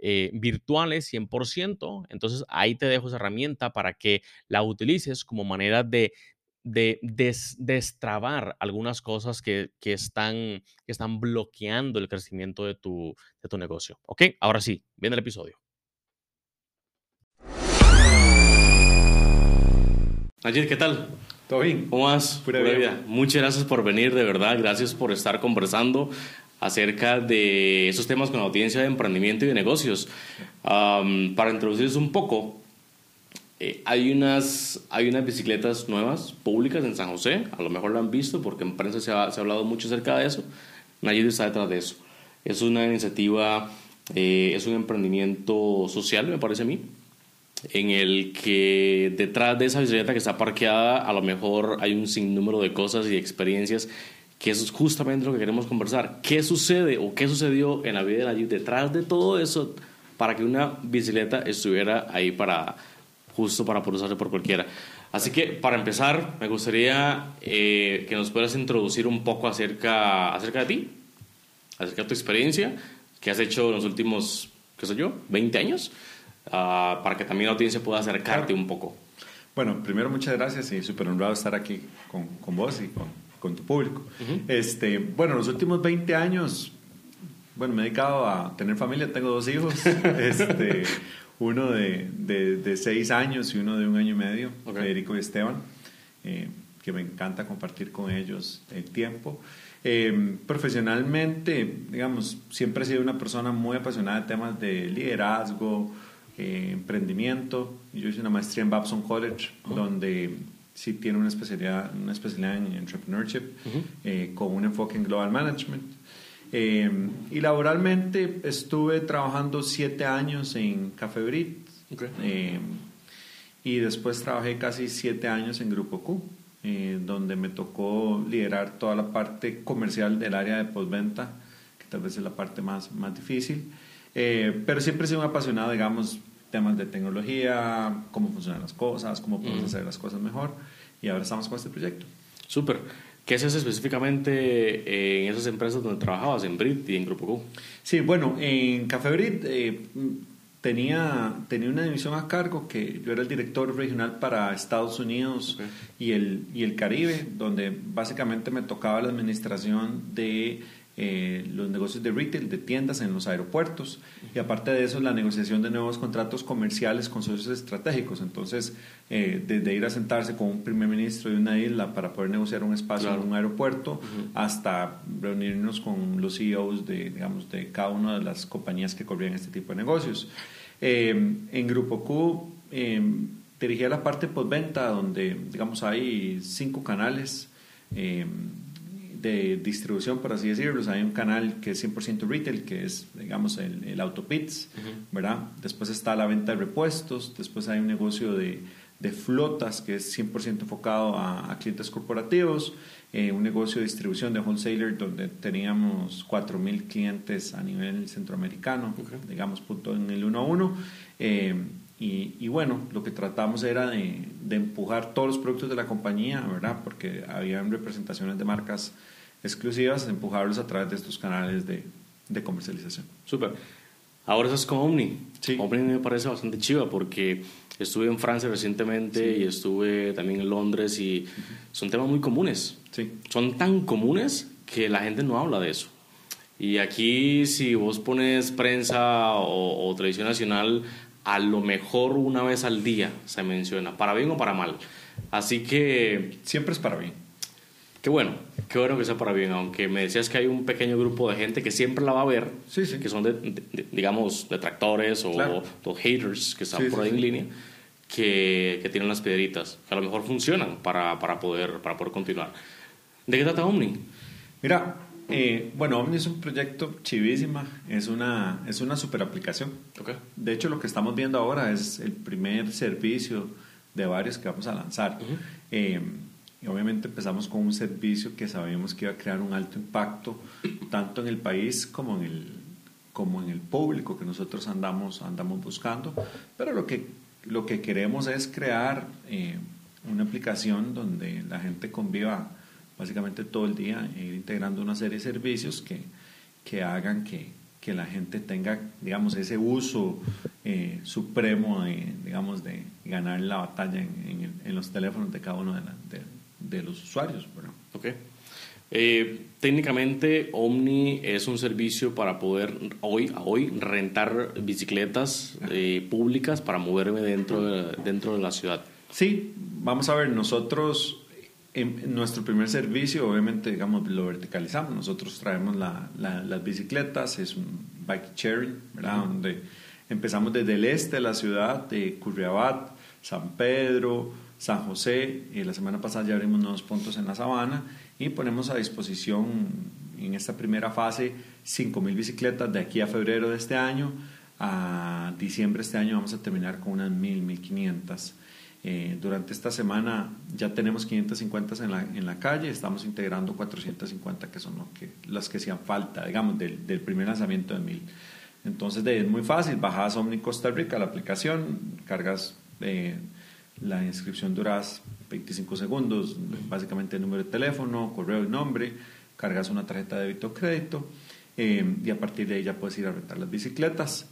eh, virtuales 100%. Entonces ahí te dejo esa herramienta para que la utilices como manera de, de destrabar algunas cosas que, que, están, que están bloqueando el crecimiento de tu, de tu negocio. ¿Ok? Ahora sí, viene el episodio. Ayer, ¿qué tal? ¿Todo bien? ¿Cómo vas? Pura, vida. Muchas gracias por venir, de verdad. Gracias por estar conversando acerca de esos temas con la audiencia de emprendimiento y de negocios. para introducirles un poco, eh, hay, unas, hay unas bicicletas nuevas públicas en San José, a lo mejor lo han visto porque en prensa se ha, se ha hablado mucho acerca de eso. Nayib está detrás de eso. Es una iniciativa, eh, es un emprendimiento social, me parece a mí, en el que detrás de esa bicicleta que está parqueada, a lo mejor hay un sinnúmero de cosas y experiencias que eso es justamente lo que queremos conversar. ¿Qué sucede o qué sucedió en la vida de Nayib detrás de todo eso para que una bicicleta estuviera ahí para justo para poder usarse por cualquiera? Así que para empezar, me gustaría eh, que nos puedas introducir un poco acerca, acerca de ti, acerca de tu experiencia, que has hecho en los últimos, qué sé yo, 20 años, uh, para que también la audiencia pueda acercarte un poco. Bueno, primero muchas gracias y súper honrado estar aquí con, con vos y con con tu público. este, bueno, los últimos 20 años, bueno, me he dedicado a tener familia, tengo dos hijos, este, uno de, de, seis años y uno de un año y medio, Federico y Esteban, eh, que me encanta compartir con ellos el tiempo. Eh, profesionalmente, digamos, siempre he sido una persona muy apasionada de temas de liderazgo, eh, emprendimiento. Yo hice una maestría en Babson College, donde sí tiene una especialidad, una especialidad en entrepreneurship eh, con un enfoque en global management. Eh, y laboralmente estuve trabajando siete años en Café Brit eh, y después trabajé casi siete años en Grupo Q, donde me tocó liderar toda la parte comercial del área de postventa, que tal vez es la parte más, más difícil. pero siempre he sido un apasionado, digamos, temas de tecnología, cómo funcionan las cosas, cómo podemos hacer las cosas mejor. Y ahora estamos con este proyecto. Súper. ¿Qué haces específicamente en esas empresas donde trabajabas, en Brit y en Grupo Q? Sí, bueno, en Café Brit eh, tenía, tenía una división a cargo que yo era el director regional para Estados Unidos y, el, y el Caribe, donde básicamente me tocaba la administración de eh, los negocios de retail, de tiendas en los aeropuertos y aparte de eso la negociación de nuevos contratos comerciales con socios estratégicos. Entonces, eh, desde ir a sentarse con un primer ministro de una isla para poder negociar un espacio en un aeropuerto hasta reunirnos con los CEOs de, digamos, de cada una de las compañías que corrían este tipo de negocios. Eh, en Grupo Q dirigía la parte postventa, donde, digamos, hay cinco canales eh, de distribución, por así decirlo. hay un canal que es 100% retail, que es, digamos, el, el Autopits, ¿verdad? Después está la venta de repuestos, después hay un negocio de, de flotas, que es 100% enfocado a, clientes corporativos, eh, un negocio de distribución de wholesaler, donde teníamos 4.000 clientes a nivel centroamericano, digamos, punto en el 1 a 1. Eh, y, bueno, lo que tratamos era de, empujar todos los productos de la compañía, ¿verdad? Porque habían representaciones de marcas exclusivas, empujarlos a través de estos canales de, de comercialización. Súper. Ahora estás con Omni. Sí. Omni me parece bastante chiva porque estuve en Francia recientemente y estuve también en Londres y son temas muy comunes. Sí. Son tan comunes que la gente no habla de eso. Y aquí si vos pones prensa o, o televisión nacional, a lo mejor una vez al día se menciona, para bien o para mal. Así que... Siempre es para bien. Qué bueno, qué bueno que sea para bien, aunque me decías que hay un pequeño grupo de gente que siempre la va a ver, que son, de, digamos, detractores o, haters que están por ahí en línea, que, que, tienen las piedritas, que a lo mejor funcionan para, para, poder, para poder continuar. ¿De qué trata Omni? Mira, eh, bueno, Omni es un proyecto chivísima, es una, es una super aplicación. De hecho, lo que estamos viendo ahora es el primer servicio de varios que vamos a lanzar. Eh, y obviamente empezamos con un servicio que sabíamos que iba a crear un alto impacto, tanto en el país como en el, como en el público que nosotros andamos, andamos buscando. Pero lo que, lo que queremos es crear eh, una aplicación donde la gente conviva básicamente todo el día, e ir integrando una serie de servicios que, que hagan que, que la gente tenga, digamos, ese uso eh, supremo de, digamos, de ganar la batalla en, en, los teléfonos de cada uno de, de, los usuarios. Bueno. Okay. Eh, técnicamente, Omni es un servicio para poder hoy, hoy rentar bicicletas eh, públicas para moverme dentro de, dentro de la ciudad. Sí, vamos a ver, nosotros en nuestro primer servicio, obviamente, digamos, lo verticalizamos. Nosotros traemos la, las bicicletas, es un bike sharing, ¿verdad? Donde empezamos desde el este de la ciudad, de Curriabat, San Pedro, San José. Y la semana pasada ya abrimos nuevos puntos en la sabana y ponemos a disposición en esta primera fase 5.000 bicicletas de aquí a febrero de este año. A diciembre de este año vamos a terminar con unas 1.000, 1.500. Eh, durante esta semana ya tenemos 550 en la, en la calle, estamos integrando 450 que son que, las que hacían falta, digamos, del, primer lanzamiento de 1000. Entonces es muy fácil, bajas Omni Costa Rica la aplicación, cargas eh, la inscripción duras 25 segundos, básicamente el número de teléfono, correo y nombre, cargas una tarjeta de débito o crédito eh, y a partir de ahí ya puedes ir a rentar las bicicletas.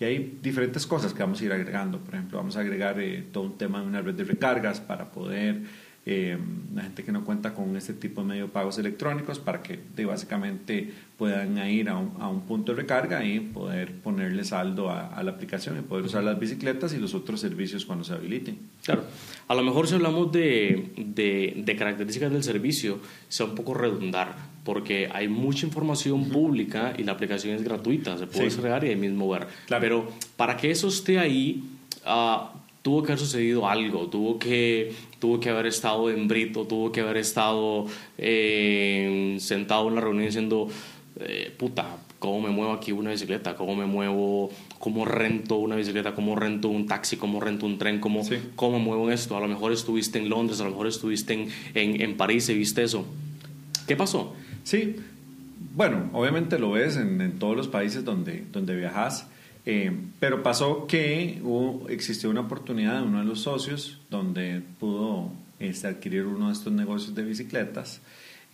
Y hay diferentes cosas que vamos a ir agregando. Por ejemplo, vamos a agregar eh, todo un tema de una red de recargas para poder, eh, la gente que no cuenta con este tipo de medio de pagos electrónicos, para que básicamente puedan ir a un, a un, punto de recarga y poder ponerle saldo a, la aplicación y poder usar las bicicletas y los otros servicios cuando se habiliten. Claro. A lo mejor si hablamos de, de, de características del servicio, sea un poco redundar porque hay mucha información pública y la aplicación es gratuita, se puede descargar y ahí mismo ver. Pero para que eso esté ahí, uh, tuvo que haber sucedido algo, tuvo que, tuvo que haber estado en Brito, tuvo que haber estado eh, sentado en la reunión diciendo, eh, puta, ¿cómo me muevo aquí una bicicleta? ¿Cómo me muevo? ¿Cómo rento una bicicleta? ¿Cómo rento un taxi? ¿Cómo rento un tren? ¿Cómo, ¿cómo me muevo en esto? A lo mejor estuviste en Londres, a lo mejor estuviste en, en, en París y viste eso. ¿Qué pasó? Sí, bueno, obviamente lo ves en, todos los países donde, donde viajas, eh, pero pasó que hubo, existió una oportunidad de uno de los socios donde pudo este, adquirir uno de estos negocios de bicicletas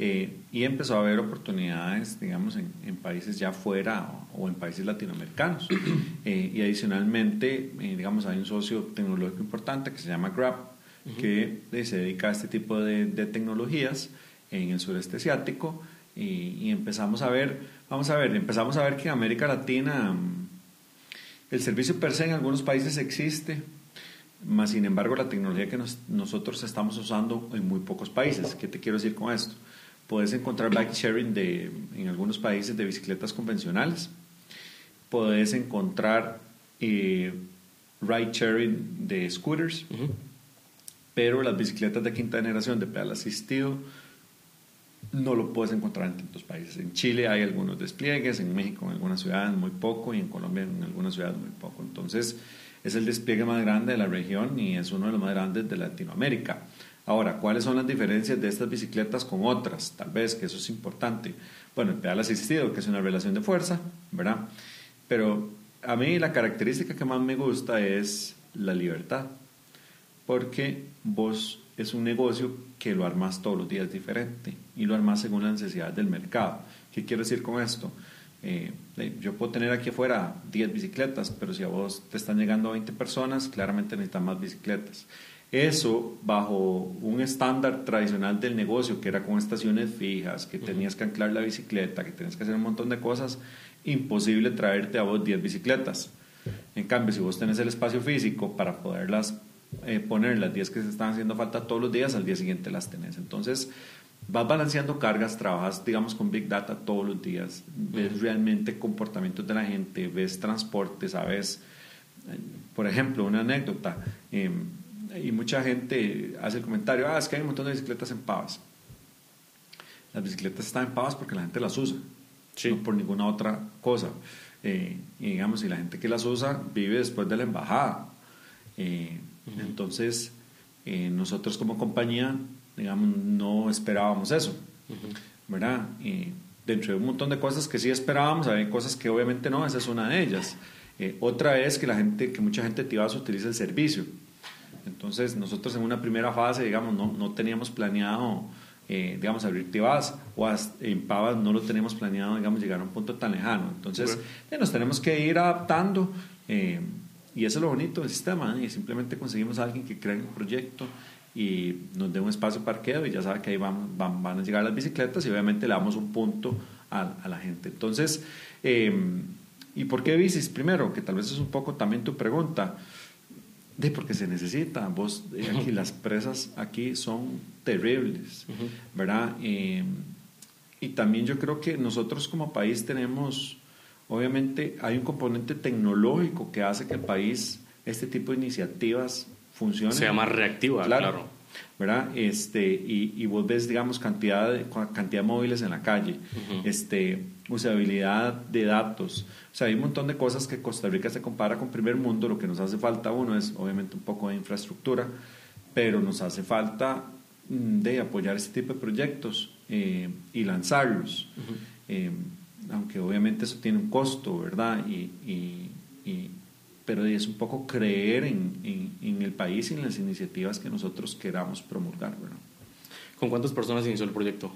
eh, y empezó a haber oportunidades, digamos, en, países ya fuera o, en países latinoamericanos. Eh, y adicionalmente, digamos, hay un socio tecnológico importante que se llama Grab, que se dedica a este tipo de, de tecnologías en el sureste asiático y, empezamos a ver, vamos a ver, empezamos a ver que en América Latina mm, el servicio per se en algunos países existe, más sin embargo la tecnología que nosotros estamos usando en muy pocos países. ¿Qué te quiero decir con esto? Puedes encontrar bike sharing de, en algunos países de bicicletas convencionales. Puedes encontrar eh, ride sharing de scooters, pero las bicicletas de quinta generación de pedal asistido no lo puedes encontrar en tantos países. En Chile hay algunos despliegues, en México en algunas ciudades muy poco y en Colombia en algunas ciudades muy poco. Entonces es el despliegue más grande de la región y es uno de los más grandes de Latinoamérica. Ahora, ¿cuáles son las diferencias de estas bicicletas con otras? Tal vez que eso es importante. Bueno, el pedal asistido, que es una relación de fuerza, ¿verdad? Pero a mí la característica que más me gusta es la libertad, porque vos es un negocio que lo armas todos los días diferente y lo armas según las necesidades del mercado. ¿Qué quiero decir con esto? Eh, yo puedo tener aquí afuera 10 bicicletas, pero si a vos te están llegando 20 personas, claramente necesitan más bicicletas. Eso bajo un estándar tradicional del negocio, que era con estaciones fijas, que tenías que anclar la bicicleta, que tenías que hacer un montón de cosas, imposible traerte a vos 10 bicicletas. En cambio, si vos tenés el espacio físico para poderlas eh, poner las 10 que se están haciendo falta todos los días, al día siguiente las tenés. Entonces, vas balanceando cargas, trabajas, digamos, con Big Data todos los días, ves realmente comportamientos de la gente, ves transporte, sabes, eh, por ejemplo, una anécdota, em, y mucha gente hace el comentario, ah, es que hay un montón de bicicletas en Pavas. Las bicicletas están en Pavas porque la gente las usa, no por ninguna otra cosa. Eh, y digamos, si la gente que las usa vive después de la embajada. Eh, entonces, eh, nosotros como compañía, digamos, no esperábamos eso, ¿verdad? Y dentro de un montón de cosas que sí esperábamos, hay cosas que obviamente no, esa es una de ellas. Eh, otra es que la gente, que mucha gente Tibas utiliza el servicio. Entonces, nosotros en una primera fase, digamos, no, no teníamos planeado, eh, digamos, abrir Tibas o en Pavas no lo teníamos planeado, digamos, llegar a un punto tan lejano. Entonces, nos tenemos que ir adaptando. Y eso es lo bonito del sistema, y simplemente conseguimos a alguien que crea un proyecto y nos dé un espacio parqueo y ya sabe que ahí van, van, a llegar las bicicletas y obviamente le damos un punto a, a la gente. Entonces, ¿y por qué bicis? Primero, que tal vez es un poco también tu pregunta, de porque se necesita. Vos, eh, aquí, las presas aquí son terribles, ¿verdad? Em, y también yo creo que nosotros como país tenemos Obviamente hay un componente tecnológico que hace que el país, este tipo de iniciativas funcione. Sea más reactiva, claro. ¿Verdad? Este, y, y, vos ves, digamos, cantidad de, cantidad de móviles en la calle, este, usabilidad de datos. O sea, hay un montón de cosas que Costa Rica se compara con primer mundo. Lo que nos hace falta, uno, es obviamente un poco de infraestructura, pero nos hace falta mm, de apoyar este tipo de proyectos eh, y lanzarlos aunque obviamente eso tiene un costo, ¿verdad? Y, y, pero es un poco creer en, en, el país y en las iniciativas que nosotros queramos promulgar, ¿verdad? ¿Con cuántas personas inició el proyecto?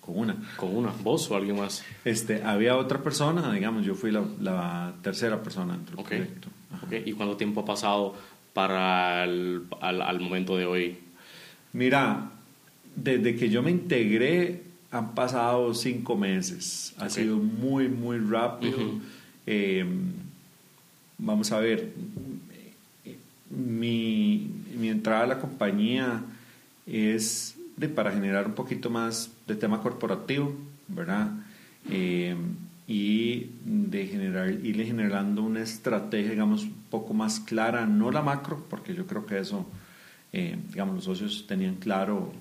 Con una. ¿Con una? ¿Vos o alguien más? Este, había otra persona, digamos, yo fui la, la tercera persona dentro del proyecto. Okay. ¿Y cuánto tiempo ha pasado para el, al, al momento de hoy? Mira, desde que yo me integré han pasado cinco meses. Ha sido muy, muy rápido. Eh, vamos a ver, mi, mi, entrada a la compañía es de, para generar un poquito más de tema corporativo, ¿verdad? Eh, y de generar, irle generando una estrategia, digamos, un poco más clara, no la macro, porque yo creo que eso, eh, digamos, los socios tenían claro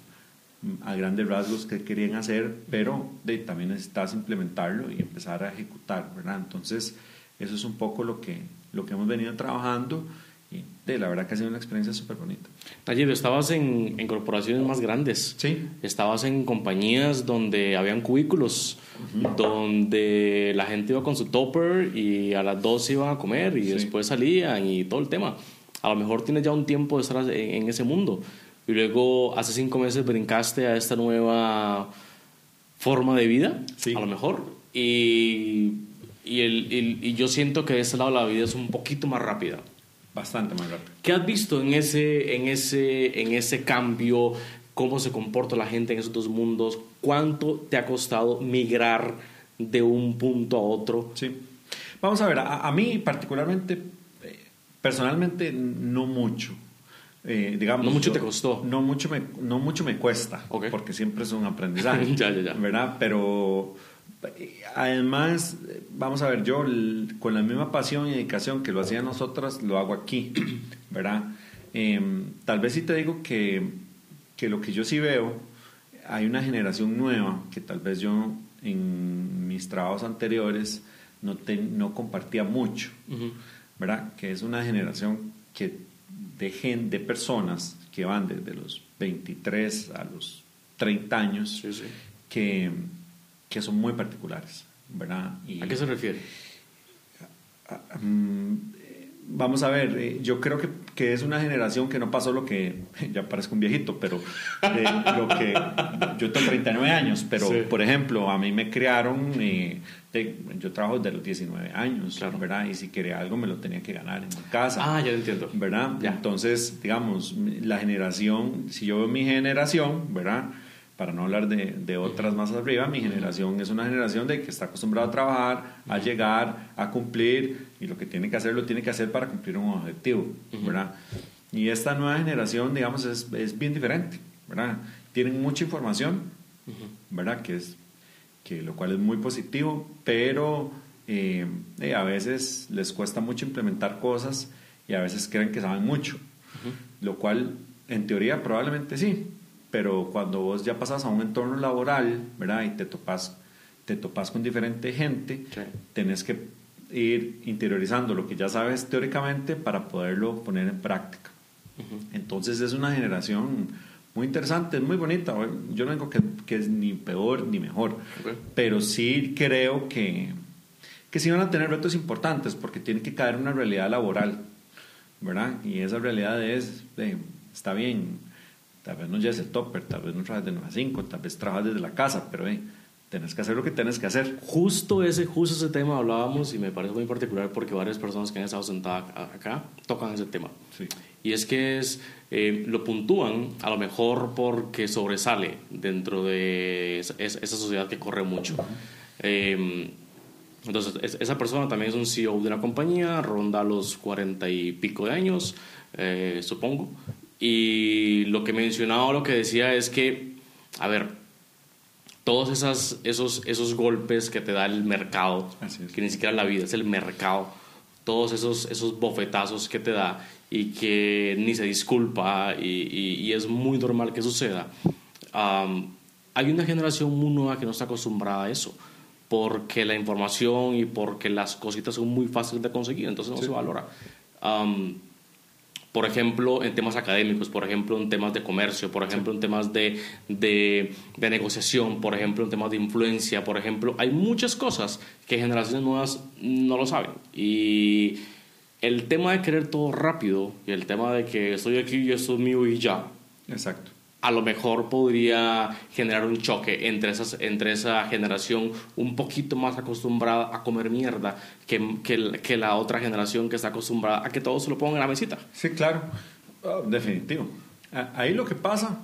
a grandes rasgos qué querían hacer, pero de, también necesitas implementarlo y empezar a ejecutar, ¿verdad? Entonces, eso es un poco lo que, lo que hemos venido trabajando y de, la verdad que ha sido una experiencia súper bonita. Nayib, estabas en, en, corporaciones más grandes. Sí. Estabas en compañías donde habían cubículos, donde la gente iba con su topper y a las dos iban a comer y después salían y todo el tema. A lo mejor tienes ya un tiempo de estar en, en ese mundo y luego hace cinco meses brincaste a esta nueva forma de vida, a lo mejor, y, y, el, y yo siento que de ese lado la vida es un poquito más rápida. Bastante más rápida. ¿Qué has visto en ese, en, ese, en ese cambio? ¿Cómo se comporta la gente en esos dos mundos? ¿Cuánto te ha costado migrar de un punto a otro? Sí. Vamos a ver, a, a mí particularmente, eh, personalmente, no mucho. Eh, digamos, no mucho te costó. No mucho me, no mucho me cuesta, porque siempre es un aprendizaje, ¿verdad? Pero, Además, vamos a ver, yo con la misma pasión y dedicación que lo hacían nosotras, lo hago aquí, ¿verdad? Em, tal vez sí te digo que, que lo que yo sí veo, hay una generación nueva que tal vez yo en mis trabajos anteriores no, no compartía mucho, ¿verdad? Que es una generación que de, de personas que van desde los 23 a los 30 años Que, que son muy particulares, ¿verdad? ¿A qué se refiere? Mm, vamos a ver, eh, yo creo que, que, es una generación que no pasó lo que, ya parezco un viejito, pero eh, lo que, yo tengo 39 años, pero por ejemplo, a mí me criaron, eh, yo trabajo desde los 19 años, ¿verdad? Y si quería algo me lo tenía que ganar en mi casa. Ah, ya entiendo. ¿Verdad? Entonces, digamos, la generación, si yo veo mi generación, ¿verdad? Para no hablar de, de, otras más arriba, mi generación es una generación de que está acostumbrada a trabajar, a llegar, a cumplir, y lo que tiene que hacer lo tiene que hacer para cumplir un objetivo, ¿verdad? Y esta nueva generación, digamos, es, es, bien diferente, ¿verdad? Tienen mucha información, ¿verdad? Que es, que lo cual es muy positivo, pero eh, eh, a veces les cuesta mucho implementar cosas y a veces creen que saben mucho, lo cual en teoría probablemente sí, pero cuando vos ya pasas a un entorno laboral, ¿verdad? Y te topas, te topas con diferente gente, tenés que ir interiorizando lo que ya sabes teóricamente para poderlo poner en práctica. Entonces es una generación muy interesante, es muy bonita. Yo no digo que, que es ni peor ni mejor, pero sí creo que, que sí van a tener retos importantes porque tienen que caer en una realidad laboral, ¿verdad? Y esa realidad es, está bien, Tal vez no lleves el topper, tal vez no trabajes de 9 a 5, tal vez trabajes desde la casa, pero eh, tenés que hacer lo que tienes que hacer. Justo ese, justo ese tema hablábamos y me parece muy particular porque varias personas que han estado sentadas acá tocan ese tema. Sí. Y es que es, eh, lo puntúan a lo mejor porque sobresale dentro de esa, esa sociedad que corre mucho. Em, entonces, esa persona también es un CEO de una compañía, ronda los cuarenta y pico de años, eh, supongo, y lo que mencionaba, lo que decía es que, a ver, todos esas, esos, esos golpes que te da el mercado, que ni siquiera la vida, es el mercado, todos esos, esos bofetazos que te da y que ni se disculpa y, y, es muy normal que suceda. hay una generación muy nueva que no está acostumbrada a eso, porque la información y porque las cositas son muy fáciles de conseguir, entonces no se valora por ejemplo, en temas académicos, por ejemplo, en temas de comercio, por ejemplo, en temas de, de, negociación, por ejemplo, en temas de influencia, por ejemplo, hay muchas cosas que generaciones nuevas no lo saben. Y el tema de querer todo rápido y el tema de que estoy aquí y esto es mío y ya. Exacto a lo mejor podría generar un choque entre, esas, entre esa generación un poquito más acostumbrada a comer mierda que, que, que, la otra generación que está acostumbrada a que todo se lo pongan en la mesita. Sí, claro, oh, definitivo. Ahí lo que pasa,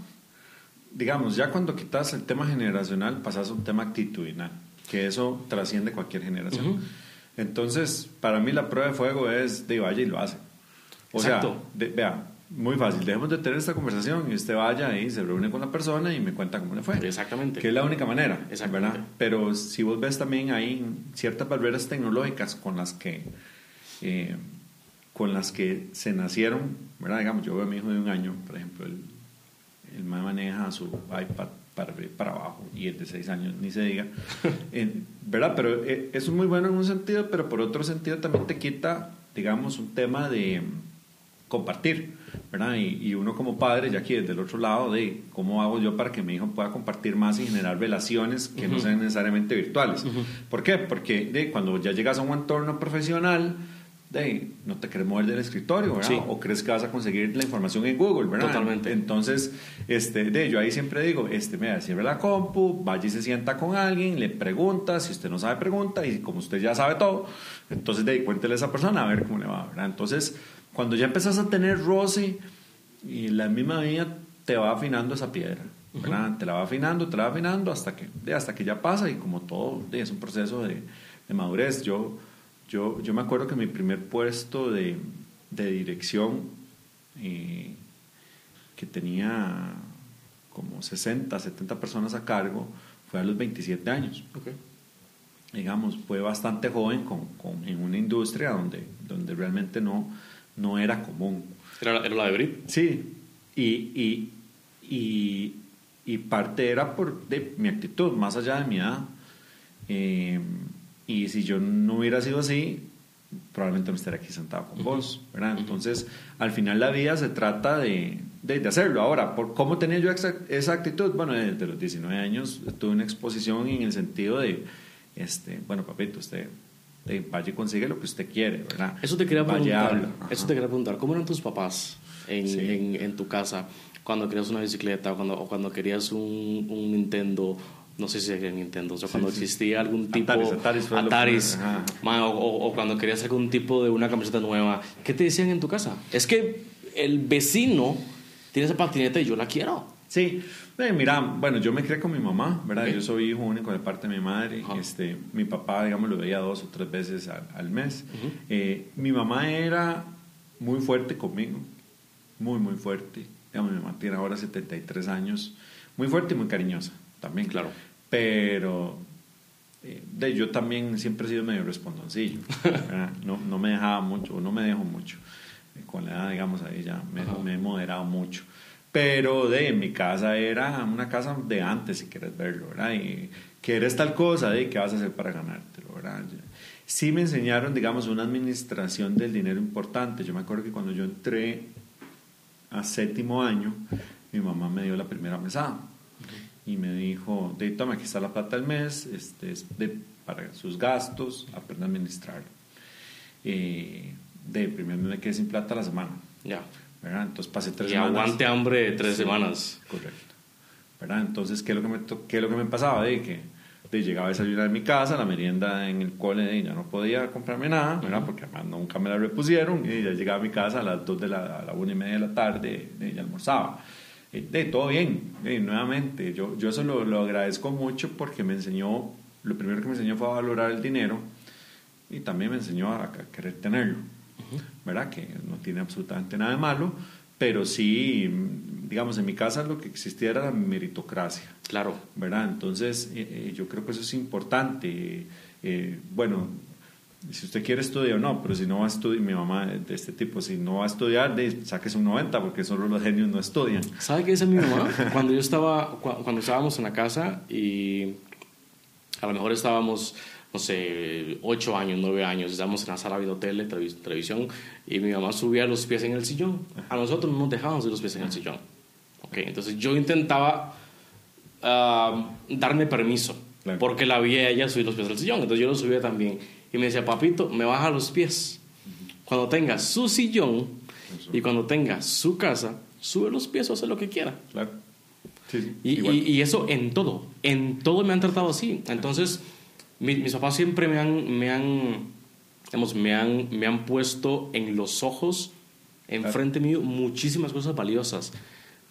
digamos, ya cuando quitas el tema generacional, pasas a un tema actitudinal, que eso trasciende cualquier generación. Entonces, para mí la prueba de fuego es de vaya y lo hace. O Exacto. sea, vea, muy fácil, dejemos de tener esta conversación y usted vaya y se reúne con la persona y me cuenta cómo le fue. Exactamente. Que es la única manera, ¿verdad? Pero si vos ves también hay ciertas barreras tecnológicas con las que, eh, con las que se nacieron, ¿verdad? Digamos, yo veo a mi hijo de un año, por ejemplo, él, él maneja su iPad para, para abajo y el de seis años ni se diga, ¿verdad? Pero eh, eso es muy bueno en un sentido, pero por otro sentido también te quita, digamos, un tema de compartir. ¿verdad? Y, uno como padre, ya aquí desde el otro lado, de cómo hago yo para que mi hijo pueda compartir más y generar relaciones que no sean necesariamente virtuales. ¿Por qué? Porque de, cuando ya llegas a un entorno profesional, de, no te quieres mover del escritorio, ¿verdad? O crees que vas a conseguir la información en Google, ¿verdad? Totalmente. Entonces, este, de, yo ahí siempre digo, este, mira, cierre la compu, vaya y se sienta con alguien, le pregunta, si usted no sabe, pregunta, y como usted ya sabe todo, entonces de, cuéntele a esa persona a ver cómo le va, ¿verdad? Entonces, cuando ya empezás a tener roce y la misma vida te va afinando esa piedra, ¿verdad? Te la va afinando, te la va afinando hasta que, hasta que ya pasa y como todo es un proceso de, madurez. Yo, yo, yo me acuerdo que mi primer puesto de, dirección eh, que tenía como 60, 70 personas a cargo fue a los 27 años. digamos, fue bastante joven con, con, en una industria donde, donde realmente no, no era común. ¿Era, era la de Brit? Sí, y, y, y, y parte era por de, mi actitud, más allá de mi edad. Eh, y si yo no hubiera sido así, probablemente no estaría aquí sentado con vos, ¿verdad? Entonces, al final la vida se trata de, de, hacerlo. Ahora, ¿por ¿cómo tenía yo esa, esa, actitud? Bueno, desde los 19 años tuve una exposición en el sentido de, este, bueno, papito, usted de, vaya y consigue lo que usted quiere, ¿verdad? Eso te quería preguntar. Eso te quería preguntar. ¿Cómo eran tus papás en, en, en tu casa cuando querías una bicicleta o cuando, o cuando querías un, un Nintendo no sé si era Nintendo, o sea, cuando existía algún tipo Ataris, Ataris, o, cuando querías algún tipo de una camiseta nueva, ¿qué te decían en tu casa? Es que el vecino tiene esa patineta y yo la quiero. Sí, eh, mira, bueno, yo me crié con mi mamá, ¿verdad? Yo soy hijo único de parte de mi madre. Este, mi papá, digamos, lo veía dos o tres veces al, mes. eh, mi mamá era muy fuerte conmigo, muy, muy fuerte. Digamos, mi mamá tiene ahora 73 años, muy fuerte y muy cariñosa también. Claro. Pero eh, de, yo también siempre he sido medio respondoncillo. no, no, me dejaba mucho, o no me dejo mucho. Eh, con la edad, digamos, ahí ya me, me, he moderado mucho. Pero de mi casa era una casa de antes, si quieres verlo, ¿verdad? Y quieres tal cosa, de qué vas a hacer para ganártelo, ¿verdad? Sí me enseñaron, digamos, una administración del dinero importante. Yo me acuerdo que cuando yo entré a séptimo año, mi mamá me dio la primera mesada y me dijo, de toma, aquí está la plata del mes, este, es de, para sus gastos, aprenda a administrar. Eh, de primero me quedé sin plata la semana. Ya. ¿Verdad? Entonces pasé tres y semanas. aguante hambre de tres semanas. Correcto. ¿verdad? Entonces, ¿qué es lo que me, qué es lo que me pasaba? De que de llegaba a desayunar en mi casa, la merienda en el cole, y ya no podía comprarme nada, ¿verdad? Porque además nunca me la repusieron, y ya llegaba a mi casa a las dos de la, a la una y media de la tarde, y ya almorzaba. Eh, de todo bien, nuevamente, yo, yo eso lo, lo, agradezco mucho porque me enseñó, lo primero que me enseñó fue a valorar el dinero y también me enseñó a, querer tenerlo, ¿verdad? Que no tiene absolutamente nada de malo, pero sí, digamos, en mi casa lo que existía era la meritocracia. Claro. ¿Verdad? Entonces, eh, eh, yo creo que eso es importante. bueno, si usted quiere estudiar o no, pero si no va a estudiar, mi mamá de este tipo, si no va a estudiar, de, saques un 90 porque solo los genios no estudian. ¿Sabe qué dice mi mamá? cuando yo estaba, cuando estábamos en la casa y a lo mejor estábamos, no sé, 8 años, 9 años, estábamos en la sala de tele, televisión y mi mamá subía los pies en el sillón. A nosotros no nos dejábamos de los pies en el sillón. Okay, entonces yo intentaba uh, darme permiso porque la vi a ella subir los pies al sillón, entonces yo lo subía también y me decía, papito, me baja los pies. Cuando tenga su sillón y cuando tenga su casa, sube los pies o hace lo que quiera. Claro. Y, y, eso en todo, en todo me han tratado así. Entonces, mis papás siempre me han, me han, digamos, me han, me han puesto en los ojos, enfrente mío, muchísimas cosas valiosas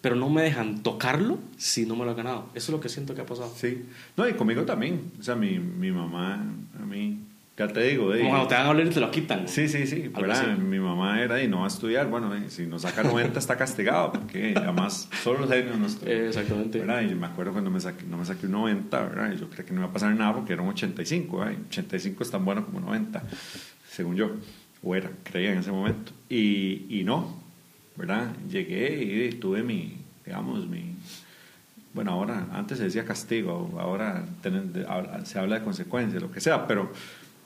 pero no me dejan tocarlo si no me lo he ganado. Eso es lo que siento que ha pasado. Sí. No, y conmigo también. O sea, mi, mi mamá, a mí, ya te digo. Como cuando te van a oler y te lo quitan. Sí, sí, sí. Mi mamá era y no va a estudiar. Bueno, eh, si no saca 90 está castigado, porque además solo los genios no estudian. Exactamente. ¿verdad? Y me acuerdo cuando me saqué, no me saqué un 90, ¿verdad? Y yo creía que no iba a pasar nada porque era un 85. ¿verdad? 85 es tan bueno como 90, según yo. O era, creía en ese momento. Y, y no, ¿verdad? Llegué y tuve mi, digamos, mi bueno, ahora, antes se decía castigo, ahora se habla de consecuencias, lo que sea, pero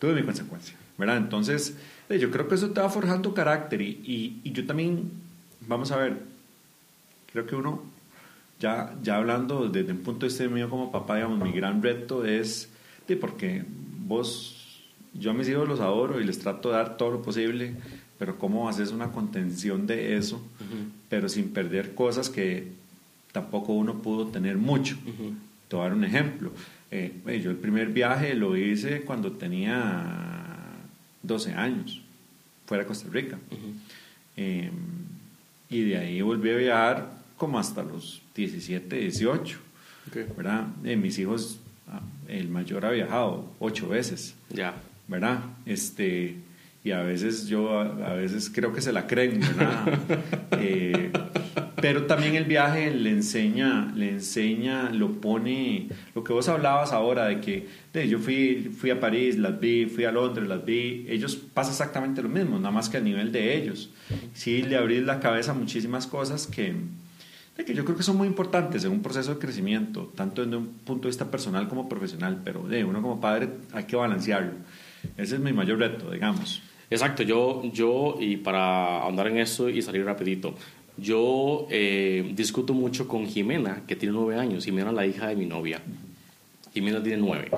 tuve mi consecuencia, ¿verdad? Entonces, eh, yo creo que eso te va forjando carácter y, y, yo también, vamos a ver, creo que uno, ya, ya hablando desde un punto de vista mío como papá, digamos, mi gran reto es, de porque vos, yo a mis hijos los adoro y les trato de dar todo lo posible, pero cómo haces una contención de eso, pero sin perder cosas que tampoco uno pudo tener mucho. Te voy a dar un ejemplo. Eh, yo el primer viaje lo hice cuando tenía 12 años, fuera de Costa Rica. Em, y de ahí volví a viajar como hasta los 17, 18. ¿verdad? Eh, mis hijos, ah, el mayor ha viajado ocho veces. Ya. ¿Verdad? Este, y a veces yo, a, veces creo que se la creen, ¿verdad? Eh, pero también el viaje le enseña, le enseña, lo pone, lo que vos hablabas ahora de que de, yo fui, fui a París, las vi, fui a Londres, las vi, ellos pasa exactamente lo mismo, nada más que a nivel de ellos. Sí, le abrís la cabeza a muchísimas cosas que, que yo creo que son muy importantes en un proceso de crecimiento, tanto desde un punto de vista personal como profesional, pero de uno como padre hay que balancearlo. Ese es mi mayor reto, digamos. Exacto, yo, yo y para ahondar en eso y salir rapidito, yo eh, discuto mucho con Jimena, que tiene nueve años, Jimena la hija de mi novia. Jimena tiene nueve.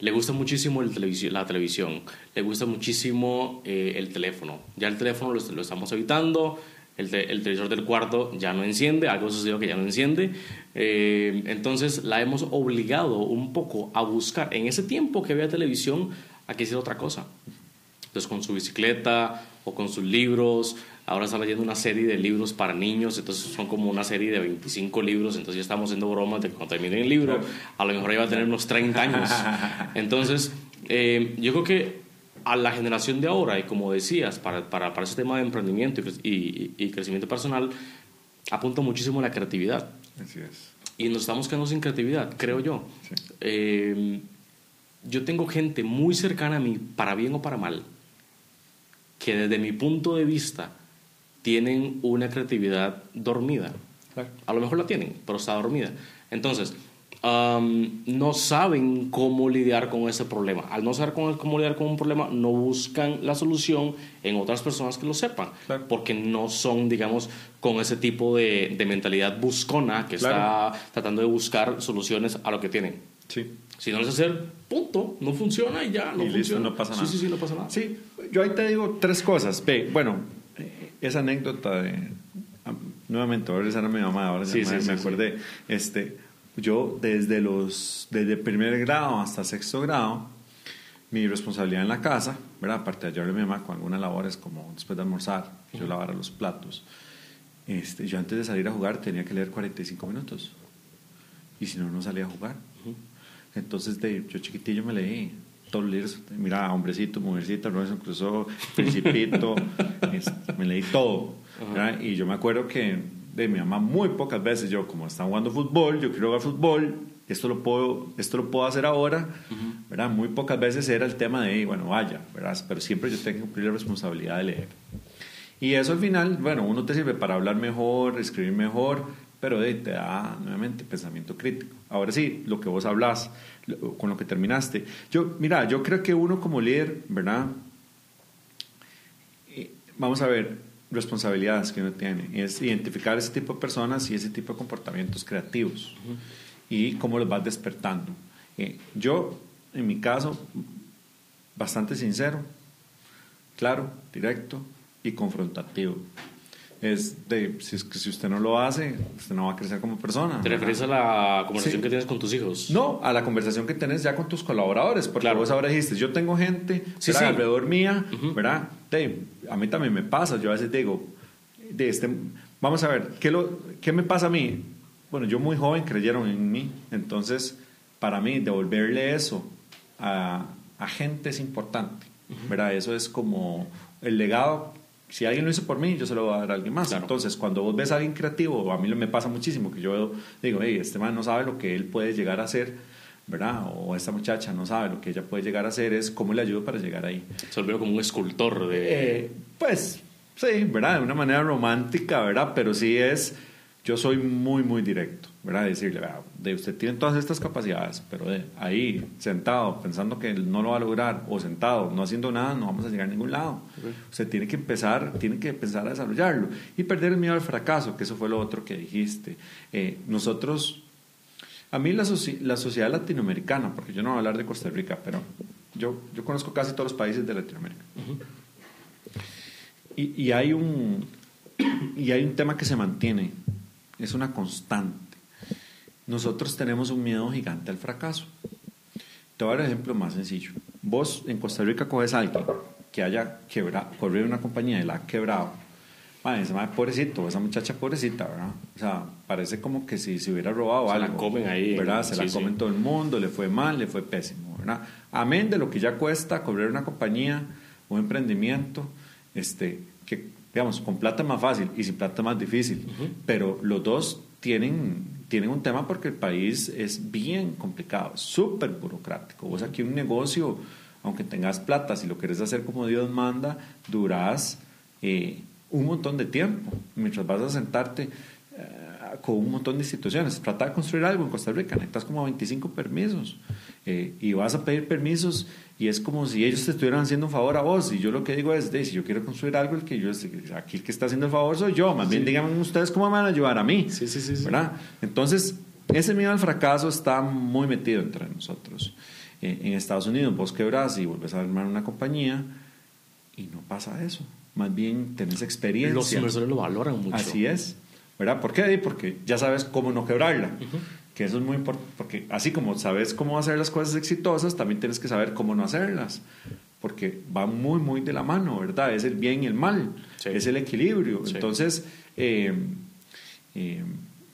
Le gusta muchísimo la televisión, le gusta muchísimo eh, el teléfono. Ya el teléfono lo, estamos evitando, el, televisor del cuarto ya no enciende, algo sucedió que ya no enciende. Eh, entonces la hemos obligado un poco a buscar en ese tiempo que veía televisión a que hiciera otra cosa. Entonces con su bicicleta o con sus libros, ahora está leyendo una serie de libros para niños, entonces son como una serie de 25 libros, entonces ya estamos haciendo bromas de que cuando termine el libro, a lo mejor iba a tener unos 30 años. Entonces, eh, yo creo que a la generación de ahora, y como decías, para, para, para ese tema de emprendimiento y, y, crecimiento personal, apunta muchísimo a la creatividad. Así es. Y nos estamos quedando sin creatividad, creo yo. Eh, yo tengo gente muy cercana a mí, para bien o para mal, que desde mi punto de vista tienen una creatividad dormida. A lo mejor la tienen, pero está dormida. Entonces, no saben cómo lidiar con ese problema. Al no saber cómo, lidiar con un problema, no buscan la solución en otras personas que lo sepan, porque no son, digamos, con ese tipo de, mentalidad buscona que está tratando de buscar soluciones a lo que tienen. Sí. Si no lo es hacer, punto, no funciona y ya, no funciona. no pasa nada. Sí, sí, sí, no pasa nada. Sí, yo ahí te digo tres cosas. Ve, bueno, eh, esa anécdota de nuevamente, ahora a mi mamá, ahora sí, me, me acordé. Este, yo desde, los, desde primer grado hasta sexto grado, mi responsabilidad en la casa, ¿verdad? aparte de ayudarle a mi mamá con algunas labores como después de almorzar, yo lavara los platos, este, yo antes de salir a jugar tenía que leer 45 minutos. Y si no, no salía a jugar. Entonces, de, yo chiquitillo me leí todos los libros. Mira, Hombrecito, Mujercita, Robinson Crusoe, Principito, este, me leí todo. Y yo me acuerdo que de mi mamá muy pocas veces, yo como están jugando fútbol, yo quiero jugar fútbol, esto lo puedo, esto lo puedo hacer ahora, ¿verdad? Muy pocas veces era el tema de, bueno, vaya, ¿verdad? Pero siempre yo tengo que cumplir la responsabilidad de leer. Y eso al final, bueno, uno te sirve para hablar mejor, escribir mejor, pero te da nuevamente pensamiento crítico. Ahora sí, lo que vos hablas, con lo que terminaste. Yo, mira, yo creo que uno como líder, ¿verdad? Eh, vamos a ver, responsabilidades que uno tiene. Es identificar ese tipo de personas y ese tipo de comportamientos creativos y cómo los vas despertando. Eh, yo, en mi caso, bastante sincero, claro, directo y confrontativo es de, si, es que si usted no lo hace, usted no va a crecer como persona. ¿Te refieres a la conversación que tienes con tus hijos? No, a la conversación que tienes ya con tus colaboradores, porque claro. vos ahora dijiste, yo tengo gente sí, alrededor mía, ¿verdad? a mí también me pasa, yo a veces digo, de este, vamos a ver, ¿qué, lo, ¿qué me pasa a mí? Bueno, yo muy joven creyeron en mí, entonces para mí devolverle eso a, a gente es importante, ¿verdad? Eso es como el legado si alguien lo hizo por mí, yo se lo voy a dar a alguien más. Entonces, cuando vos ves a alguien creativo, a mí me pasa muchísimo que yo digo, hey, este man no sabe lo que él puede llegar a hacer, ¿verdad? O esta muchacha no sabe lo que ella puede llegar a hacer, es cómo le ayudo para llegar ahí. Se volvió como un escultor de... Eh, pues, sí, ¿verdad? De una manera romántica, ¿verdad? Pero sí es yo soy muy, muy directo, ¿verdad? Decirle, de usted tiene todas estas capacidades, pero de ahí, sentado, pensando que no lo va a lograr, o sentado, no haciendo nada, no vamos a llegar a ningún lado. Usted tiene que empezar, tiene que empezar a desarrollarlo y perder el miedo al fracaso, que eso fue lo otro que dijiste. Eh, nosotros, a mí la, la, sociedad latinoamericana, porque yo no voy a hablar de Costa Rica, pero yo, yo conozco casi todos los países de Latinoamérica. y, y hay un y hay un tema que se mantiene es una constante. Nosotros tenemos un miedo gigante al fracaso. Te voy a dar un ejemplo más sencillo. Vos en Costa Rica coges a alguien que haya quebrado, corrido una compañía y la ha quebrado. Madre, ese pobrecito, esa muchacha pobrecita, ¿verdad? O sea, parece como que si se hubiera robado se algo. Se la comen ahí. ¿Verdad? Se la comen todo el mundo, le fue mal, le fue pésimo, ¿verdad? Amén de lo que ya cuesta correr una compañía, un emprendimiento, este, que digamos, con plata es más fácil y sin plata es más difícil, pero los dos tienen, tienen un tema porque el país es bien complicado, súper burocrático. Vos aquí un negocio, aunque tengas plata, si lo querés hacer como Dios manda, durás eh, un montón de tiempo. Mientras vas a sentarte eh, con un montón de instituciones, trata de construir algo en Costa Rica, necesitas como 25 permisos eh, y vas a pedir permisos y es como si ellos te estuvieran haciendo un favor a vos. Y yo lo que digo es, de, si yo quiero construir algo, el que yo, aquí el que está haciendo el favor soy yo. Más bien díganme ustedes cómo me van a ayudar a mí. Sí, sí, sí. ¿verdad? Entonces, ese miedo al fracaso está muy metido entre nosotros. Eh, en Estados Unidos vos quebrás y vuelves a armar una compañía y no pasa eso. Más bien tenés experiencia. Los inversores lo valoran mucho. Así es. ¿Verdad? ¿Por qué? Porque ya sabes cómo no quebrarla. Que eso es muy importante, porque así como sabes cómo hacer las cosas exitosas, también tienes que saber cómo no hacerlas. Porque va muy, muy de la mano, ¿verdad? Es el bien y el mal, es el equilibrio. Entonces, eh, eh,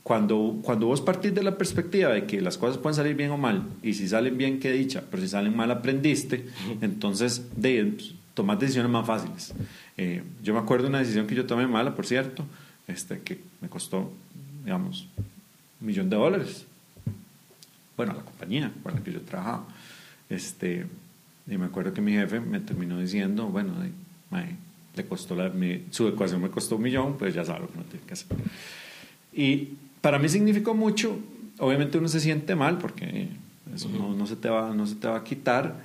cuando, cuando vos partís de la perspectiva de que las cosas pueden salir bien o mal, y si salen bien, qué dicha, pero si salen mal, aprendiste, entonces de, tomás decisiones más fáciles. Eh, yo me acuerdo de una decisión que yo tomé mala, por cierto, este, que me costó, digamos, un millón de dólares. Bueno, la compañía con la que yo trabajaba. Este, y me acuerdo que mi jefe me terminó diciendo, bueno, le costó la, su ecuación me costó un millón, pues ya sabe lo que no tiene que hacer. Y para mí significó mucho, obviamente uno se siente mal porque eso no, no, se te va, no se te va a quitar,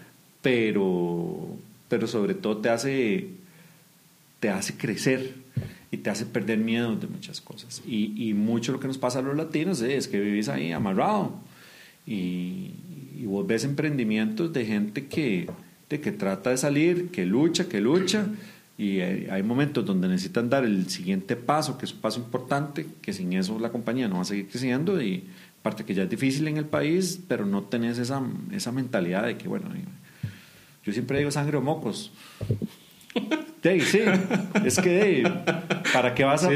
pero, pero sobre todo te hace, te hace crecer y te hace perder miedo de muchas cosas. Y, y mucho lo que nos pasa a los latinos es que vivís ahí amarrado y, y, vos ves emprendimientos de gente que, de que trata de salir, que lucha, que lucha. Y hay momentos donde necesitan dar el siguiente paso, que es un paso importante, que sin eso la compañía no va a seguir creciendo. Y parte que ya es difícil en el país, pero no tenés esa, esa mentalidad de que, bueno, yo siempre digo sangre o mocos. Sí, es que ¿para qué vas a,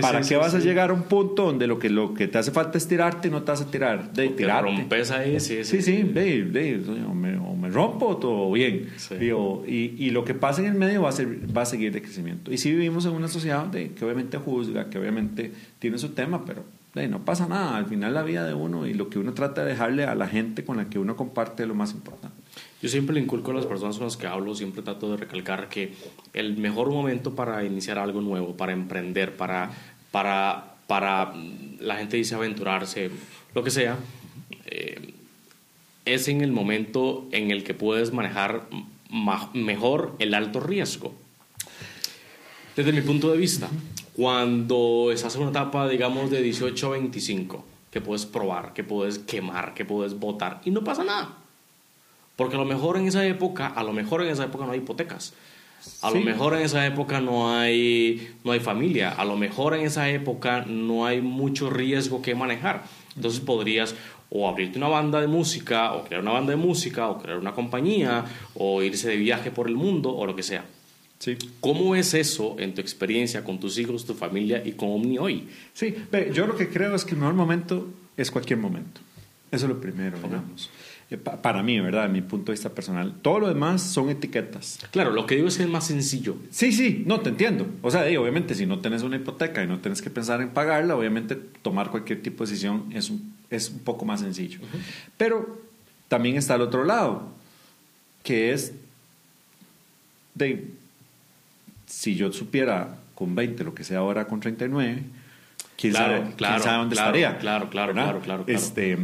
para qué vas a llegar a un punto donde lo que, lo que te hace falta es tirarte y no te hace tirar? De tirarte. rompes ahí, sí, sí. Sí, o, me, o, me, rompo todo bien. Y, y, lo que pasa en el medio va a, ser, va a seguir de crecimiento. Y si vivimos en una sociedad de, que obviamente juzga, que obviamente tiene su tema, pero no pasa nada. Al final la vida de uno y lo que uno trata de dejarle a la gente con la que uno comparte es lo más importante. Yo siempre le inculco a las personas con las que hablo, siempre trato de recalcar que el mejor momento para iniciar algo nuevo, para emprender, para, para, para la gente dice aventurarse, lo que sea, eh, es en el momento en el que puedes manejar mejor el alto riesgo. Desde mi punto de vista, cuando estás en una etapa, digamos, de 18 a 25, que puedes probar, que puedes quemar, que puedes votar y no pasa nada porque a lo mejor en esa época, a lo mejor en esa época no hay hipotecas. A lo mejor en esa época no hay, no hay familia. A lo mejor en esa época no hay mucho riesgo que manejar. Entonces podrías o abrirte una banda de música, o crear una banda de música, o crear una compañía, o irse de viaje por el mundo, o lo que sea. Sí. ¿Cómo es eso en tu experiencia con tus hijos, tu familia y con Omni hoy? Sí, yo lo que creo es que el mejor momento es cualquier momento. Eso es lo primero, digamos. Eh, para mí, ¿verdad? De mi punto de vista personal. Todo lo demás son etiquetas. Claro, lo que digo es que es más sencillo. Sí, sí, no, te entiendo. O sea, obviamente, si no tienes una hipoteca y no tienes que pensar en pagarla, obviamente tomar cualquier tipo de decisión es un, es un poco más sencillo. Pero también está el otro lado, que es de, si yo supiera con 20 lo que sea ahora con 39, quién, sabe, claro, sabe dónde estaría. Claro, claro, claro, claro, Este,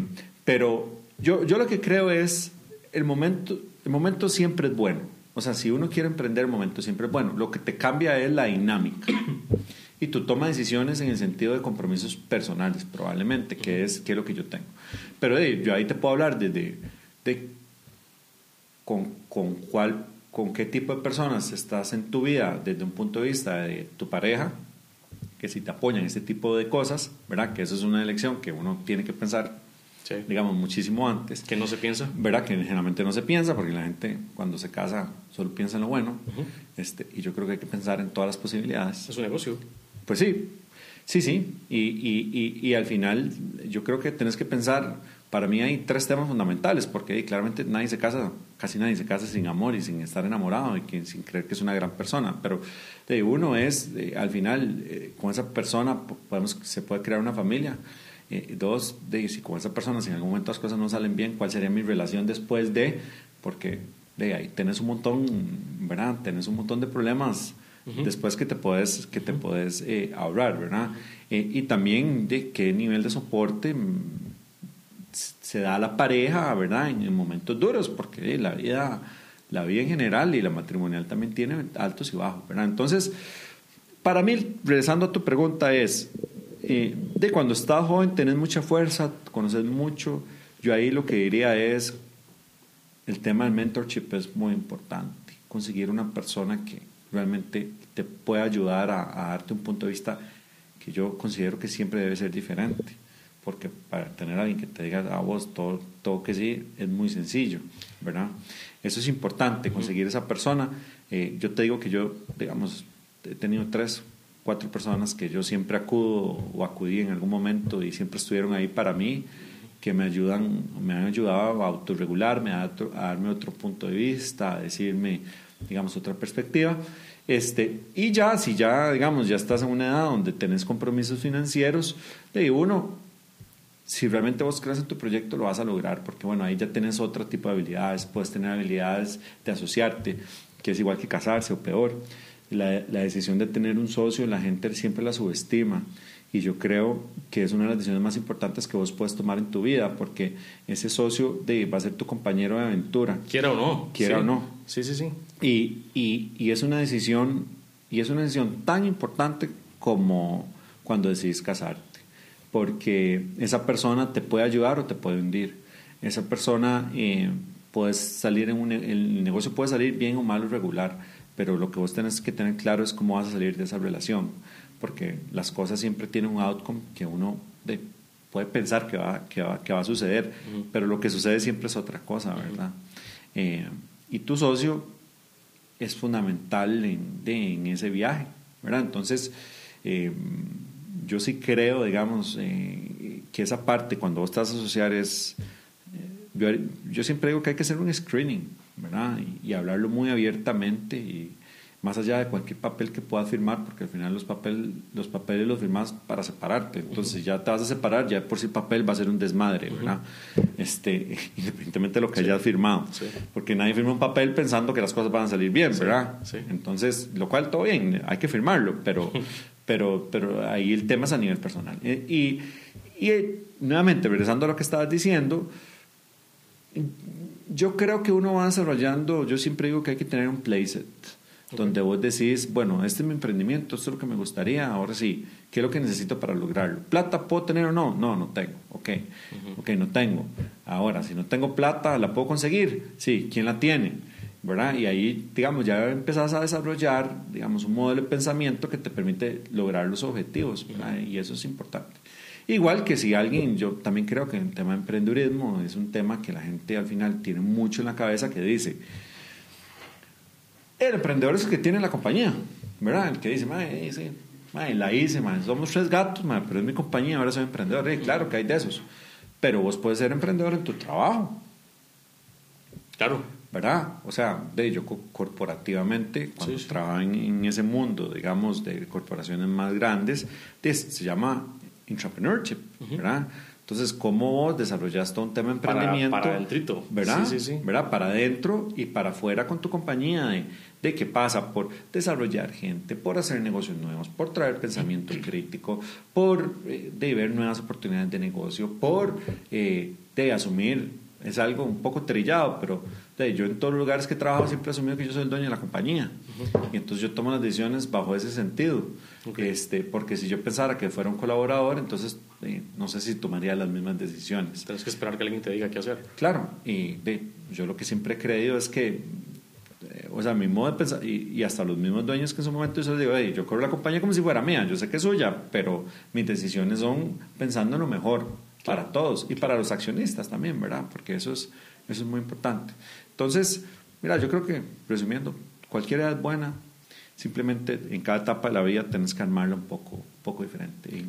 pero yo, yo lo que creo es, el momento, el momento siempre es bueno. O sea, si uno quiere emprender, el momento siempre es bueno. Lo que te cambia es la dinámica. Y tú tomas decisiones en el sentido de compromisos personales, probablemente, que es, que lo que yo tengo. Pero yo ahí te puedo hablar de, de, con, con, cuál, con qué tipo de personas estás en tu vida desde un punto de vista de tu pareja, que si te apoyan este tipo de cosas, ¿verdad? Que eso es una elección que uno tiene que pensar digamos, muchísimo antes. ¿Que no se piensa? ¿Verdad? Que generalmente no se piensa, porque la gente cuando se casa solo piensa en lo bueno. este, y yo creo que hay que pensar en todas las posibilidades. Es un negocio. Pues sí, sí, sí. Y, y, y, y, al final yo creo que tenés que pensar para mí hay tres temas fundamentales, porque claramente nadie se casa, casi nadie se casa sin amor y sin estar enamorado y sin creer que es una gran persona. Pero de uno es, al final, eh, con esa persona podemos, se puede crear una familia. Eh, dos, de, si con esa persona, si en algún momento las cosas no salen bien, ¿cuál sería mi relación después de? Porque de ahí tenés un montón, ¿verdad? Tenés un montón de problemas después que te puedes, que te puedes eh, ahorrar, ¿verdad? y también de qué nivel de soporte se da a la pareja, ¿verdad? En, momentos duros, porque la vida, la vida en general y la matrimonial también tiene altos y bajos, ¿verdad? Entonces, para mí, regresando a tu pregunta, es, eh, de cuando estás joven tenés mucha fuerza, conoces mucho, yo ahí lo que diría es, el tema del mentorship es muy importante, conseguir una persona que realmente te pueda ayudar a darte un punto de vista que yo considero que siempre debe ser diferente porque para tener a alguien que te diga a vos todo, todo que sí es muy sencillo, ¿verdad? Eso es importante, conseguir esa persona. Eh, yo te digo que yo, digamos, he tenido tres, cuatro personas que yo siempre acudo o acudí en algún momento y siempre estuvieron ahí para mí, que me ayudan, me han ayudado a autorregularme, a, a darme otro punto de vista, a decirme, digamos, otra perspectiva. Este, y ya, si ya, digamos, ya estás en una edad donde tenés compromisos financieros, de uno si realmente vos crees en tu proyecto, lo vas a lograr, porque bueno, ahí ya tienes otro tipo de habilidades, puedes tener habilidades de asociarte, que es igual que casarse o peor. La, la decisión de tener un socio, la gente siempre la subestima. Y yo creo que es una de las decisiones más importantes que vos puedes tomar en tu vida, porque ese socio de, va a ser tu compañero de aventura. Quiera o no. Quiera o no. Sí, sí, sí. Y, y, y, es una decisión, y es una decisión tan importante como cuando decidís casarte porque esa persona te puede ayudar o te puede hundir. Esa persona eh, puede salir en un, el negocio puede salir bien o mal o regular, pero lo que vos tenés que tener claro es cómo vas a salir de esa relación, porque las cosas siempre tienen un outcome que uno puede pensar que va, que va, que va a suceder, pero lo que sucede siempre es otra cosa, ¿verdad? Eh, y tu socio es fundamental en, en ese viaje, ¿verdad? Entonces, eh, yo sí creo, digamos, eh, que esa parte, cuando vos estás a asociar, es. Eh, yo, siempre digo que hay que hacer un screening, ¿verdad? Y, hablarlo muy abiertamente y más allá de cualquier papel que puedas firmar, porque al final los, papel, los papeles los firmas para separarte. Entonces, ya te vas a separar, ya por si el papel va a ser un desmadre, ¿verdad? este, independientemente de lo que hayas firmado. Porque nadie firma un papel pensando que las cosas van a salir bien, ¿verdad? Entonces, lo cual todo bien, hay que firmarlo, pero, pero, pero ahí el tema es a nivel personal. Eh, y, y eh, nuevamente, regresando a lo que estabas diciendo, yo creo que uno va desarrollando, yo siempre digo que hay que tener un playset, donde vos decís, bueno, este es mi emprendimiento, esto es lo que me gustaría, ahora sí, ¿qué es lo que necesito para lograrlo? ¿Plata puedo tener o no? No, no tengo, ok, ok, no tengo. Ahora, si no tengo plata, ¿la puedo conseguir? Sí, ¿quién la tiene? ¿verdad? Y ahí, digamos, ya empezás a desarrollar, digamos, un modelo de pensamiento que te permite lograr los objetivos, ¿verdad? Y eso es importante. Igual que si alguien, yo también creo que el tema de emprendedurismo es un tema que la gente al final tiene mucho en la cabeza que dice, el emprendedor es el que tiene la compañía, ¿verdad? El que dice, mae, sí, la hice, mae, somos tres gatos, mae, pero es mi compañía, ahora soy emprendedor. claro que hay de esos, pero vos puedes ser emprendedor en tu trabajo. Claro. ¿verdad? O sea, de yo corporativamente, cuando trabajo en, ese mundo, digamos, de corporaciones más grandes, se llama entrepreneurship, ¿verdad? Entonces, ¿cómo desarrollas todo un tema de emprendimiento? Para, adentro, ¿verdad? Sí, sí, sí. ¿verdad? Para adentro y para afuera con tu compañía, de, de qué pasa por desarrollar gente, por hacer negocios nuevos, por traer pensamiento crítico, por eh, de ver nuevas oportunidades de negocio, por eh, de asumir, es algo un poco trillado, pero yo en todos los lugares que trabajo siempre he asumido que yo soy el dueño de la compañía. Y entonces yo tomo las decisiones bajo ese sentido. Este, porque si yo pensara que fuera un colaborador, entonces eh, no sé si tomaría las mismas decisiones. Tienes que esperar que alguien te diga qué hacer. Claro, y yo lo que siempre he creído es que, eh, o sea, mi modo de pensar, y, hasta los mismos dueños que en su momento yo digo, yo corro la compañía como si fuera mía, yo sé que es suya, pero mis decisiones son pensando en lo mejor para todos y para los accionistas también, ¿verdad? Porque eso es, eso es muy importante. Entonces, mira, yo creo que, resumiendo, cualquier edad es buena, simplemente en cada etapa de la vida tenés que armarla un poco, poco diferente.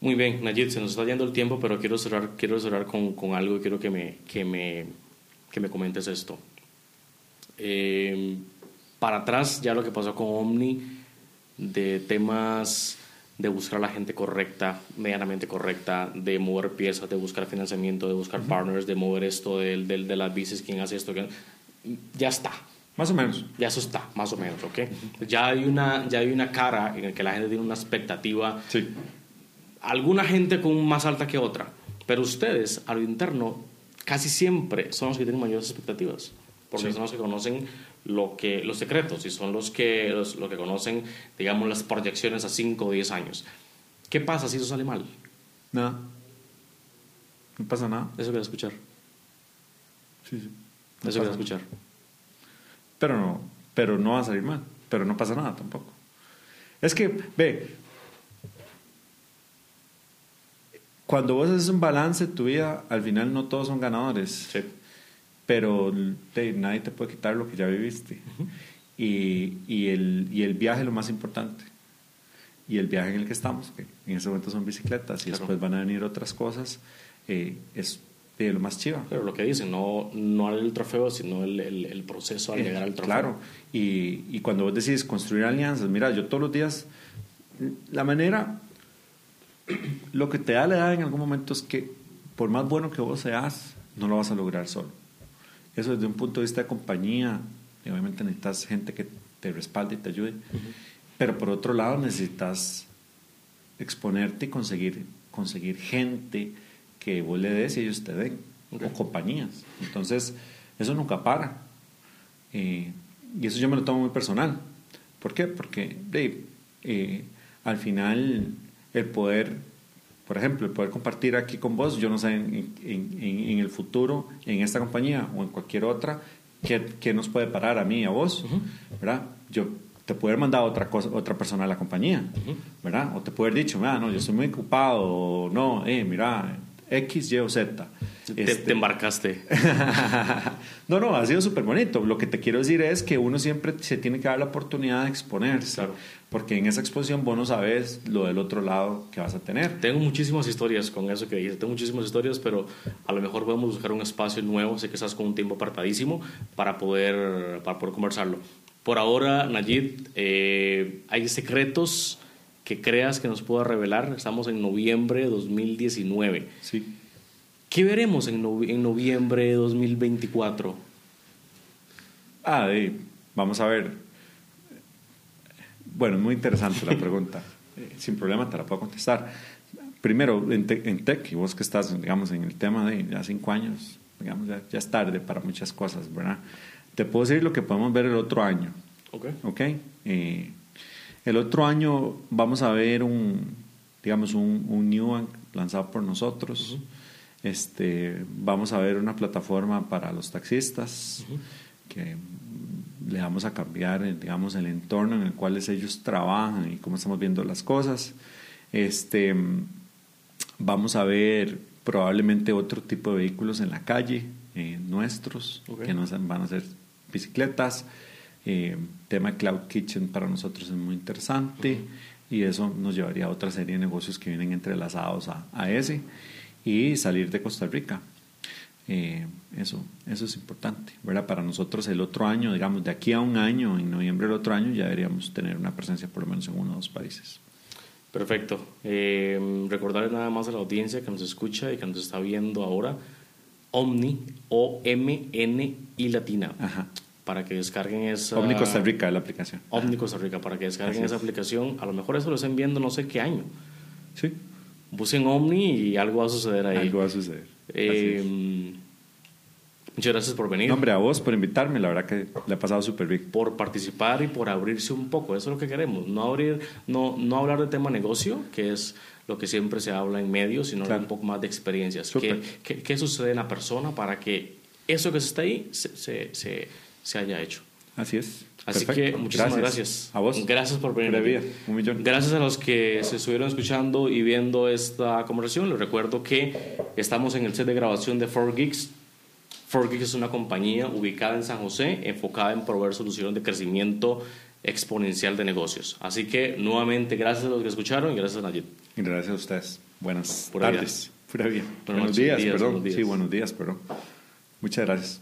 Muy bien, Nayid, se nos está yendo el tiempo, pero quiero cerrar, quiero cerrar con, con algo y quiero que me, que me, que me comentes esto. Eh, para atrás, ya lo que pasó con Omni, de temas de buscar a la gente correcta, medianamente correcta, de mover piezas, de buscar financiamiento, de buscar partners, de mover esto de, de, de las bicis, quién hace esto, ya está. Más o menos. Ya eso está, más o menos, ¿ok? Ya hay una, ya hay una cara en la que la gente tiene una expectativa. Sí. Alguna gente con más alta que otra, pero ustedes, a lo interno, casi siempre son los que tienen mayores expectativas, porque Sí. son los que conocen lo que, los secretos y son los que, los, los que conocen, digamos, las proyecciones a 5 o 10 años. ¿Qué pasa si eso sale mal? Nada. No pasa nada. Eso quiero escuchar. Sí, sí. Eso No quiero pasa escuchar. Pero no, pero no va a salir mal. Pero no pasa nada tampoco. Es que, ve, cuando vos haces un balance de tu vida, al final no todos son ganadores. Sí. Pero te- nadie te puede quitar lo que ya viviste. y, y el, y el viaje es lo más importante. Y el viaje en el que estamos, que en ese momento son bicicletas y Claro. después van a venir otras cosas, eh, es de lo más chiva. Pero lo que dicen, no, no el trofeo, sino el, el, el proceso al Eh, llegar al trofeo. Claro, y, y cuando vos decís construir alianzas, mira, yo todos los días, la manera, lo que te da la edad en algún momento es que por más bueno que vos seas, no lo vas a lograr solo. Eso desde un punto de vista de compañía, y obviamente necesitas gente que te respalde y te ayude, pero por otro lado necesitas exponerte y conseguir, conseguir gente que vos le des y ellos te den, Ok. o compañías. Entonces, eso nunca para. Eh, y eso yo me lo tomo muy personal. ¿Por qué? Porque eh, al final el poder, por ejemplo, el poder compartir aquí con vos, yo no sé en, en- en- el futuro, en esta compañía o en cualquier otra, qué, qué nos puede parar a mí y a vos, ¿verdad? Yo te puedo haber mandado otra, cosa, otra persona a la compañía, ¿verdad? O te puedo haber dicho, mira, no, yo estoy muy ocupado, o no, eh, mira, X, Y o Z. Te, Este- te embarcaste. no, no, ha sido súper bonito. Lo que te quiero decir es que uno siempre se tiene que dar la oportunidad de exponerse. Claro. Porque en esa exposición vos no sabes lo del otro lado que vas a tener. Tengo muchísimas historias con eso que dijiste. Tengo muchísimas historias, pero a lo mejor podemos buscar un espacio nuevo. Sé que estás con un tiempo apartadísimo para poder, para poder conversarlo. Por ahora, Nayid, eh, ¿hay secretos que creas que nos pueda revelar? Estamos en noviembre de 2019. Sí. ¿Qué veremos en, en noviembre de 2024? Ah, vamos a ver. Bueno, muy interesante la pregunta. Eh, Sin problema te la puedo contestar. Primero, en, te- en tech, y vos que estás, digamos, en el tema de ya cinco años, digamos, ya, ya es tarde para muchas cosas, ¿verdad? Te puedo decir lo que podemos ver el otro año. Ok. ¿ok? Eh, el otro año vamos a ver un, digamos, un, un New lanzado por nosotros. este, vamos a ver una plataforma para los taxistas que le vamos a cambiar, eh, digamos, el entorno en el cual ellos trabajan y cómo estamos viendo las cosas. Este, vamos a ver probablemente otro tipo de vehículos en la calle, eh, nuestros, que no van a ser bicicletas. Eh, tema Cloud Kitchen para nosotros es muy interesante y eso nos llevaría a otra serie de negocios que vienen entrelazados a, a ese y salir de Costa Rica. Eh, eso, eso es importante, ¿verdad? Para nosotros el otro año, digamos, de aquí a un año, en noviembre del otro año, ya deberíamos tener una presencia por lo menos en uno o dos países. Perfecto. Eh, recordarles nada más a la audiencia que nos escucha y que nos está viendo ahora, Omni, O-M-N y latina, Ajá. para que descarguen esa... Omni Costa Rica la aplicación. Omni Costa Rica, para que descarguen Así esa es. aplicación. A lo mejor eso lo estén viendo no sé qué año. Sí, Busquen Omni y algo va a suceder ahí. algo va a suceder. Eh, muchas gracias por venir. No, hombre, a vos por invitarme, la verdad que le ha pasado súper bien. por participar y por abrirse un poco. Eso es lo que queremos. No, abrir, no, no hablar de tema negocio, que es lo que siempre se habla en medios, sino Claro. un poco más de experiencias. ¿Qué, qué, qué sucede en la persona para que eso que está ahí se, se, se, se haya hecho? Así es. Así Perfecto. que muchísimas gracias. A vos. Gracias por venir. Aquí. Un millón. Gracias a los que se estuvieron escuchando y viendo esta conversación. Les recuerdo que estamos en el set de grabación de 4Geeks. 4Geeks es una compañía ubicada en San José, enfocada en proveer soluciones de crecimiento exponencial de negocios. Así que nuevamente gracias a los que escucharon y gracias a Nayib. Gracias a ustedes. Buenas Pura tardes. Pura vida. Buenas Buenos días, días, perdón. buenos días. Sí, buenos días, perdón. Muchas gracias.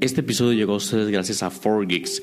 Este episodio llegó a ustedes gracias a 4Geeks.